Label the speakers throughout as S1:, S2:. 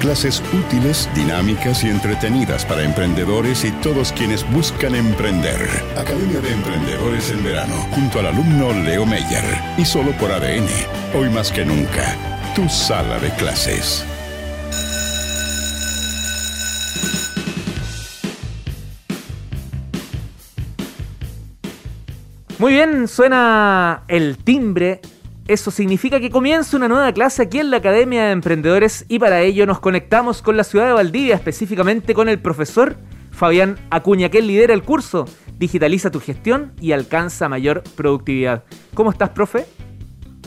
S1: Clases útiles, dinámicas y entretenidas para emprendedores y todos quienes buscan emprender. Academia de Emprendedores en verano, junto al alumno Leo Meyer. Y solo por ADN. Hoy más que nunca, tu sala de clases.
S2: Muy bien, suena el timbre eso significa que comienza una nueva clase aquí en la Academia de Emprendedores y para ello nos conectamos con la ciudad de Valdivia, específicamente con el profesor Fabián Acuña, que lidera el curso Digitaliza tu gestión y alcanza mayor productividad. ¿Cómo estás, profe?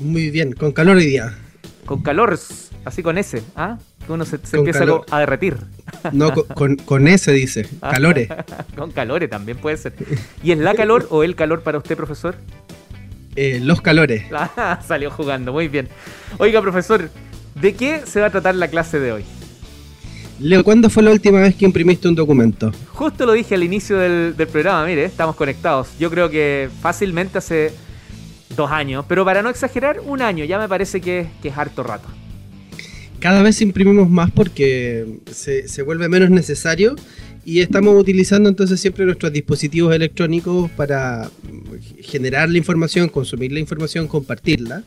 S3: Muy bien, con calor hoy día.
S2: Con calor, así con ese, ¿ah? Que uno se, empieza a derretir.
S3: No, con, con, ese dice, calore.
S2: con calore también puede ser. ¿Y es la calor o el calor para usted, profesor?
S3: Eh, los calores.
S2: Ah, salió jugando, muy bien. Oiga, profesor, ¿de qué se va a tratar la clase de hoy?
S3: Leo, ¿cuándo fue la última vez que imprimiste un documento?
S2: Justo lo dije al inicio del, programa, mire, estamos conectados. Yo creo que fácilmente hace dos años, pero para no exagerar, un año, ya me parece que, es harto rato.
S3: Cada vez imprimimos más porque se, se vuelve menos necesario y estamos utilizando entonces siempre nuestros dispositivos electrónicos para generar la información, consumir la información, compartirla.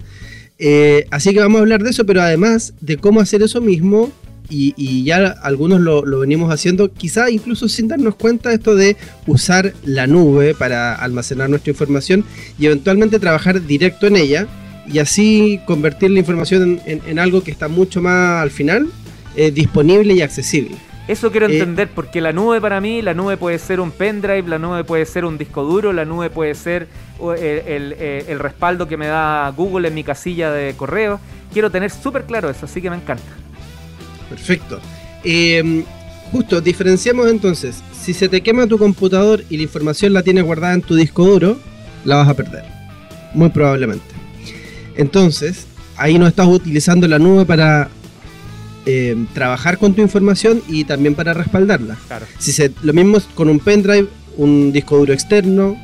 S3: Eh, así que vamos a hablar de eso, pero además de cómo hacer eso mismo, y, ya algunos lo, venimos haciendo, quizá incluso sin darnos cuenta esto de usar la nube para almacenar nuestra información y eventualmente trabajar directo en ella y así convertir la información en, algo que está mucho más al final eh, disponible y accesible.
S2: Eso quiero eh, entender, porque la nube para mí, la nube puede ser un pendrive, la nube puede ser un disco duro, la nube puede ser eh, el, respaldo que me da Google en mi casilla de correo. Quiero tener súper claro eso, así que me encanta.
S3: Perfecto. Em, justo, diferenciamos entonces, si se te quema tu computador y la información la tienes guardada en tu disco duro, la vas a perder. Muy probablemente. Entonces, ahí no estás utilizando la nube para eh, trabajar con tu información y también para respaldarla. Si se, lo mismo con un pendrive, un disco duro externo,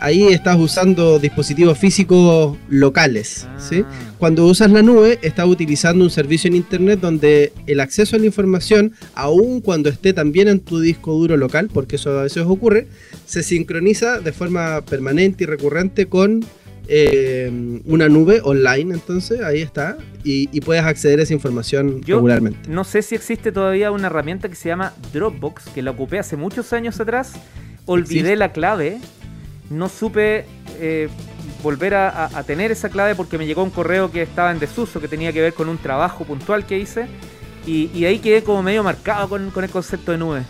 S3: ahí estás usando dispositivos físicos locales. ¿sí? Ah. Cuando usas la nube, estás utilizando un servicio en Internet donde el acceso a la información, aun cuando esté también en tu disco duro local, porque eso a veces ocurre, se sincroniza de forma permanente y recurrente con eh, una nube online, entonces ahí está, y, puedes acceder a esa información regularmente.
S2: No sé si existe todavía una herramienta que se llama Dropbox, que la ocupé hace muchos años atrás, olvidé la clave, no supe eh, volver a, tener esa clave porque me llegó un correo que estaba en desuso, que tenía que ver con un trabajo puntual que hice, y, ahí quedé como medio marcado con, el concepto de nube.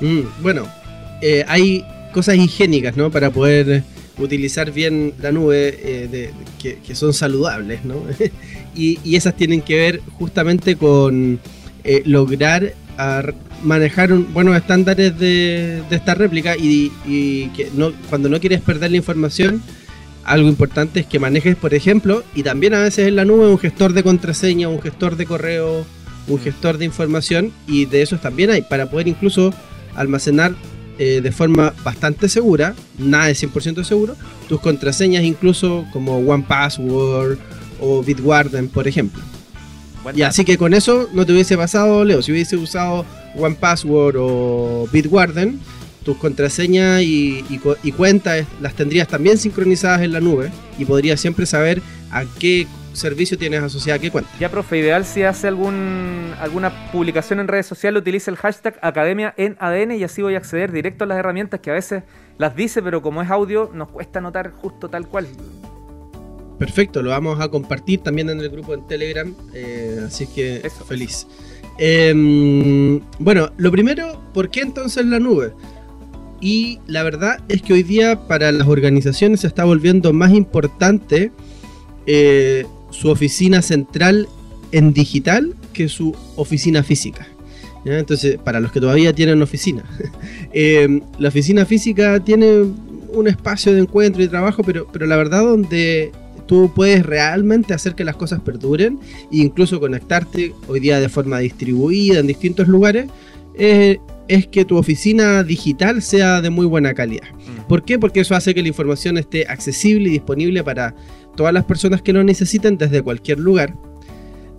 S3: Mm, bueno, eh, hay cosas higiénicas, ¿no? Para poder utilizar bien la nube, eh, que, son saludables, ¿no? y, esas tienen que ver justamente con eh, lograr manejar buenos estándares de, esta réplica y, que no, cuando no quieres perder la información, algo importante es que manejes, por ejemplo, y también a veces en la nube, un gestor de contraseña, un gestor de correo, un gestor de información, y de esos también hay, para poder incluso almacenar eh, de forma bastante segura, nada de 100% seguro, tus contraseñas incluso como OnePassword o Bitwarden, por ejemplo. y así que con eso no te hubiese pasado, Leo, si hubiese usado OnePassword o Bitwarden, tus contraseñas y, y cuentas las tendrías también sincronizadas en la nube y podrías siempre saber a qué servicio tienes asociado? ¿Qué cuenta?
S2: Ya, profe, ideal si hace algún, alguna publicación en redes sociales, utilice el hashtag Academia en ADN y así voy a acceder directo a las herramientas que a veces las dice, pero como es audio, nos cuesta notar justo tal cual.
S3: Perfecto, lo vamos a compartir también en el grupo en Telegram, eh, así que Eso. feliz. Em, bueno, lo primero, ¿por qué entonces la nube? Y la verdad es que hoy día para las organizaciones se está volviendo más importante eh, su oficina central en digital que su oficina física. Entonces, para los que todavía tienen oficina, eh, la oficina física tiene un espacio de encuentro y trabajo, pero, pero la verdad donde tú puedes realmente hacer que las cosas perduren e incluso conectarte hoy día de forma distribuida en distintos lugares, eh, es que tu oficina digital sea de muy buena calidad. Mm. ¿Por qué? Porque eso hace que la información esté accesible y disponible para todas las personas que lo necesiten desde cualquier lugar.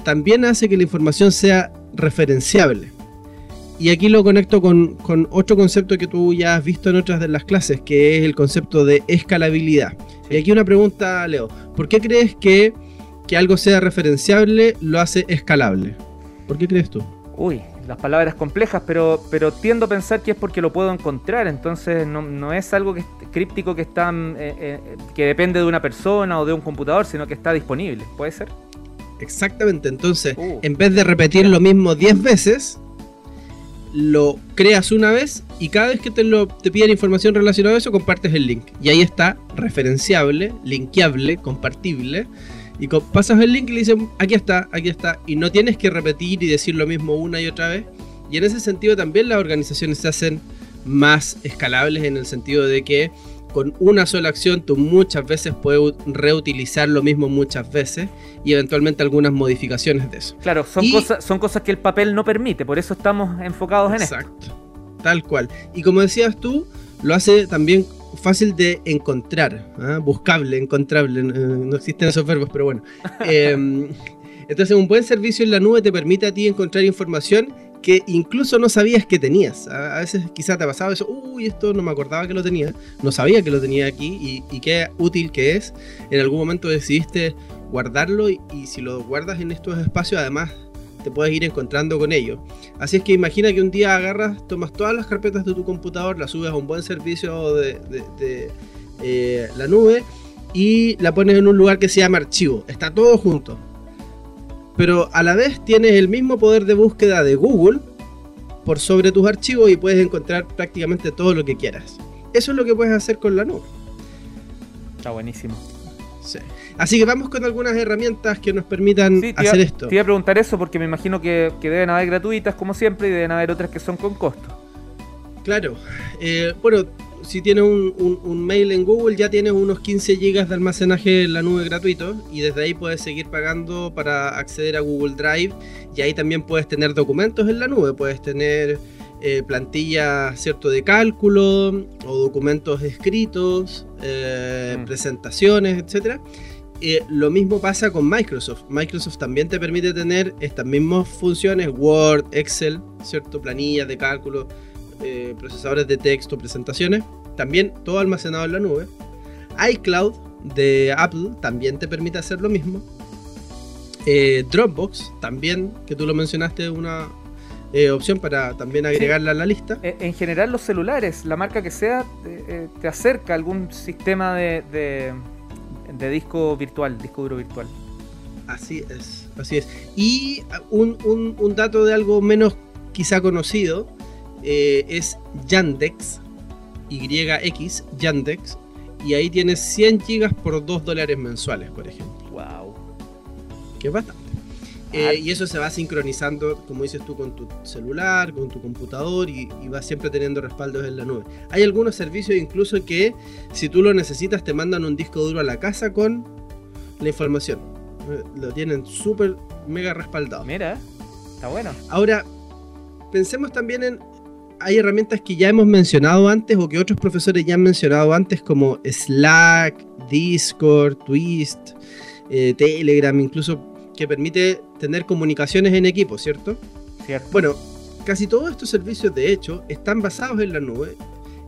S3: También hace que la información sea referenciable. Y aquí lo conecto con, otro concepto que tú ya has visto en otras de las clases, que es el concepto de escalabilidad. Y aquí una pregunta, Leo. ¿Por qué crees que que algo sea referenciable lo hace escalable? ¿Por qué crees tú?
S2: Uy, las palabras complejas, pero, pero tiendo a pensar que es porque lo puedo encontrar, entonces no, es algo que, críptico que, está, eh, eh, que depende de una persona o de un computador, sino que está disponible, ¿puede ser?
S3: Exactamente, entonces uh. en vez de repetir lo mismo 10 veces, lo creas una vez y cada vez que te, lo, te piden información relacionada a eso, compartes el link. Y ahí está referenciable, linkeable, compartible y pasas el link y le dicen, aquí está, aquí está. Y no tienes que repetir y decir lo mismo una y otra vez. Y en ese sentido también las organizaciones se hacen más escalables en el sentido de que con una sola acción tú muchas veces puedes reutilizar lo mismo muchas veces y eventualmente algunas modificaciones de eso.
S2: Claro, son, cosas, son cosas que el papel no permite, por eso estamos enfocados en
S3: exacto, esto. Exacto, tal cual. Y como decías tú, lo hace también fácil de encontrar, ¿ah? buscable, encontrable, no existen esos verbos, pero bueno. Em, entonces un buen servicio en la nube te permite a ti encontrar información que incluso no sabías que tenías. A veces quizás te ha pasado eso, uy, esto no me acordaba que lo tenía, no sabía que lo tenía aquí y, qué útil que es. En algún momento decidiste guardarlo y si lo guardas en estos espacios, además te puedes ir encontrando con ello. Así es que imagina que un día agarras, tomas todas las carpetas de tu computador, las subes a un buen servicio de, eh, la nube y la pones en un lugar que se llama archivo. Está todo junto. Pero a la vez tienes el mismo poder de búsqueda de Google por sobre tus archivos y puedes encontrar prácticamente todo lo que quieras. Eso es lo que puedes hacer con la nube.
S2: Está buenísimo.
S3: Así que vamos con algunas herramientas que nos permitan hacer esto.
S2: Te iba a preguntar eso porque me imagino que, deben haber gratuitas como siempre y deben haber otras que son con costo.
S3: Claro. Eh, bueno, si tienes un, mail en Google ya tienes unos 15 GB de almacenaje en la nube gratuito y desde ahí puedes seguir pagando para acceder a Google Drive y ahí también puedes tener documentos en la nube, puedes tener eh, plantillas cierto de cálculo o documentos escritos, eh, mm. presentaciones, etcétera. Eh, lo mismo pasa con Microsoft. Microsoft también te permite tener estas mismas funciones, Word, Excel, ¿cierto? planillas de cálculo, eh, procesadores de texto, presentaciones. También todo almacenado en la nube. iCloud de Apple también te permite hacer lo mismo. Eh, Dropbox también, que tú lo mencionaste, una opción para también agregarla a la lista.
S2: En general los celulares, la marca que sea, te acerca a algún sistema de de disco virtual, disco duro virtual.
S3: Así es, así es. Y un, un, dato de algo menos quizá conocido eh, es Yandex, YX, Yandex, y ahí tienes 100 gigas por 2 dólares mensuales, por ejemplo.
S2: Wow.
S3: Que es bastante. Eh, y eso se va sincronizando, como dices tú, con tu celular, con tu computador y, va siempre teniendo respaldos en la nube. Hay algunos servicios incluso que si tú lo necesitas te mandan un disco duro a la casa con la información. Eh, lo tienen súper mega respaldado.
S2: Mira, está bueno.
S3: Ahora, pensemos también en... Hay herramientas que ya hemos mencionado antes o que otros profesores ya han mencionado antes como Slack, Discord, Twist, eh, Telegram, incluso que permite tener comunicaciones en equipo, ¿cierto?
S2: Cierto.
S3: Bueno, casi todos estos servicios, de hecho, están basados en la nube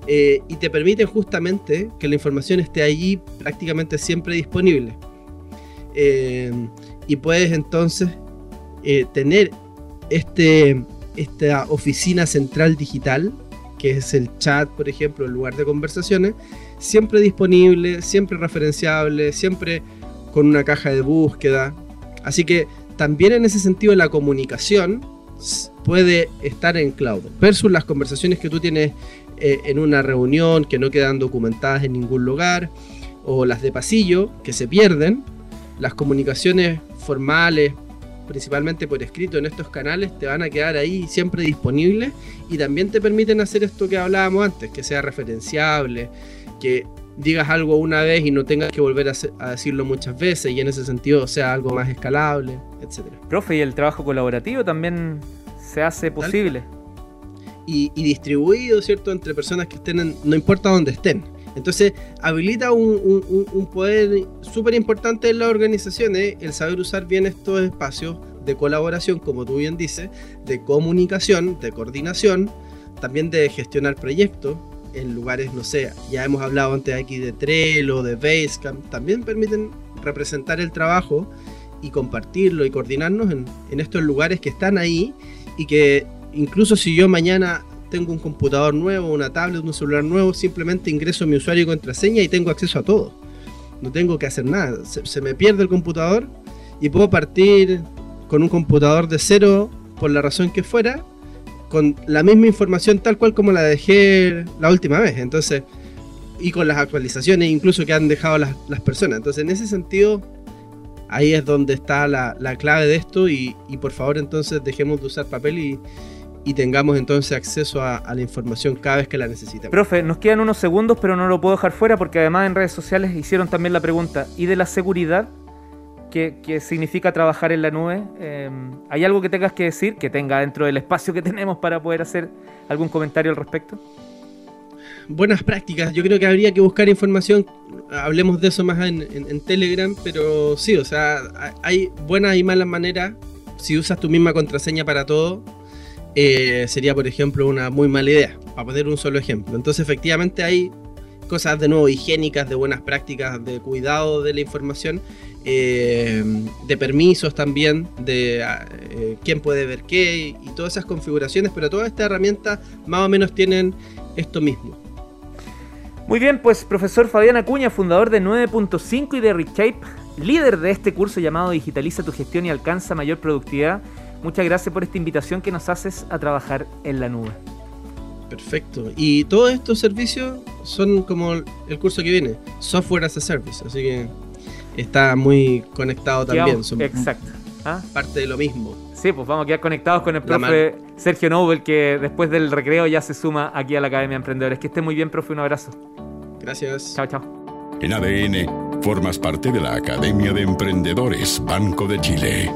S3: eh, y te permiten justamente que la información esté allí prácticamente siempre disponible. Eh, y puedes entonces eh, tener este, esta oficina central digital, que es el chat, por ejemplo, el lugar de conversaciones, siempre disponible, siempre referenciable, siempre con una caja de búsqueda, Así que también en ese sentido la comunicación puede estar en cloud. Versus las conversaciones que tú tienes eh, en una reunión que no quedan documentadas en ningún lugar, o las de pasillo que se pierden, las comunicaciones formales principalmente por escrito en estos canales, te van a quedar ahí siempre disponibles y también te permiten hacer esto que hablábamos antes, que sea referenciable, que digas algo una vez y no tengas que volver a, decirlo muchas veces y en ese sentido sea algo más escalable, etc.
S2: Profe, y el trabajo colaborativo también se hace posible.
S3: Y, distribuido, ¿cierto?, entre personas que estén, no importa dónde estén. Entonces, habilita un, poder súper importante en las organizaciones el saber usar bien estos espacios de colaboración, como tú bien dices, de comunicación, de coordinación, también de gestionar proyectos, en lugares, no sé, ya hemos hablado antes aquí de Trello, de Basecamp, también permiten representar el trabajo y compartirlo y coordinarnos en, estos lugares que están ahí y que incluso si yo mañana tengo un computador nuevo, una tablet, un celular nuevo, simplemente ingreso mi usuario y contraseña y tengo acceso a todo. No tengo que hacer nada. Se me pierde el computador y puedo partir con un computador de cero por la razón que fuera con la misma información tal cual como la dejé la última vez. Entonces, y con las actualizaciones incluso que han dejado las, personas. Entonces, en ese sentido, ahí es donde está la, clave de esto y, por favor entonces dejemos de usar papel y, tengamos entonces acceso a, a, la información cada vez que la necesitemos.
S2: Profe, nos quedan unos segundos, pero no lo puedo dejar fuera porque además en redes sociales hicieron también la pregunta, ¿y de la seguridad? ¿Qué significa trabajar en la nube. Em, ¿Hay algo que tengas que decir, que tenga dentro del espacio que tenemos para poder hacer algún comentario al respecto?
S3: Buenas prácticas, yo creo que habría que buscar información, hablemos de eso más en, Telegram, pero sí, o sea, hay buenas y malas maneras. Si usas tu misma contraseña para todo, eh, sería, por ejemplo, una muy mala idea, para poner un solo ejemplo. Entonces, efectivamente, hay cosas de nuevo higiénicas, de buenas prácticas, de cuidado de la información eh, de permisos también, de eh, quién puede ver qué y todas esas configuraciones, pero todas estas herramientas más o menos tienen esto mismo.
S2: Muy bien, pues profesor Fabián Acuña, fundador de 9.5 y de Reshape, líder de este curso llamado Digitaliza tu gestión y alcanza mayor productividad. Muchas gracias por esta invitación que nos haces a trabajar en la nube.
S3: Perfecto. Y todos estos servicios son como el curso que viene, Software as a Service. Así que está muy conectado también.
S2: Son exacto.
S3: ¿Ah? Parte de lo mismo.
S2: Sí, pues vamos a quedar conectados con el profe Sergio Nobel, que después del recreo ya se suma aquí a la Academia de Emprendedores. Que esté muy bien, profe. Un abrazo.
S3: Gracias.
S2: Chao, chao.
S1: En ADN, formas parte de la Academia de Emprendedores Banco de Chile.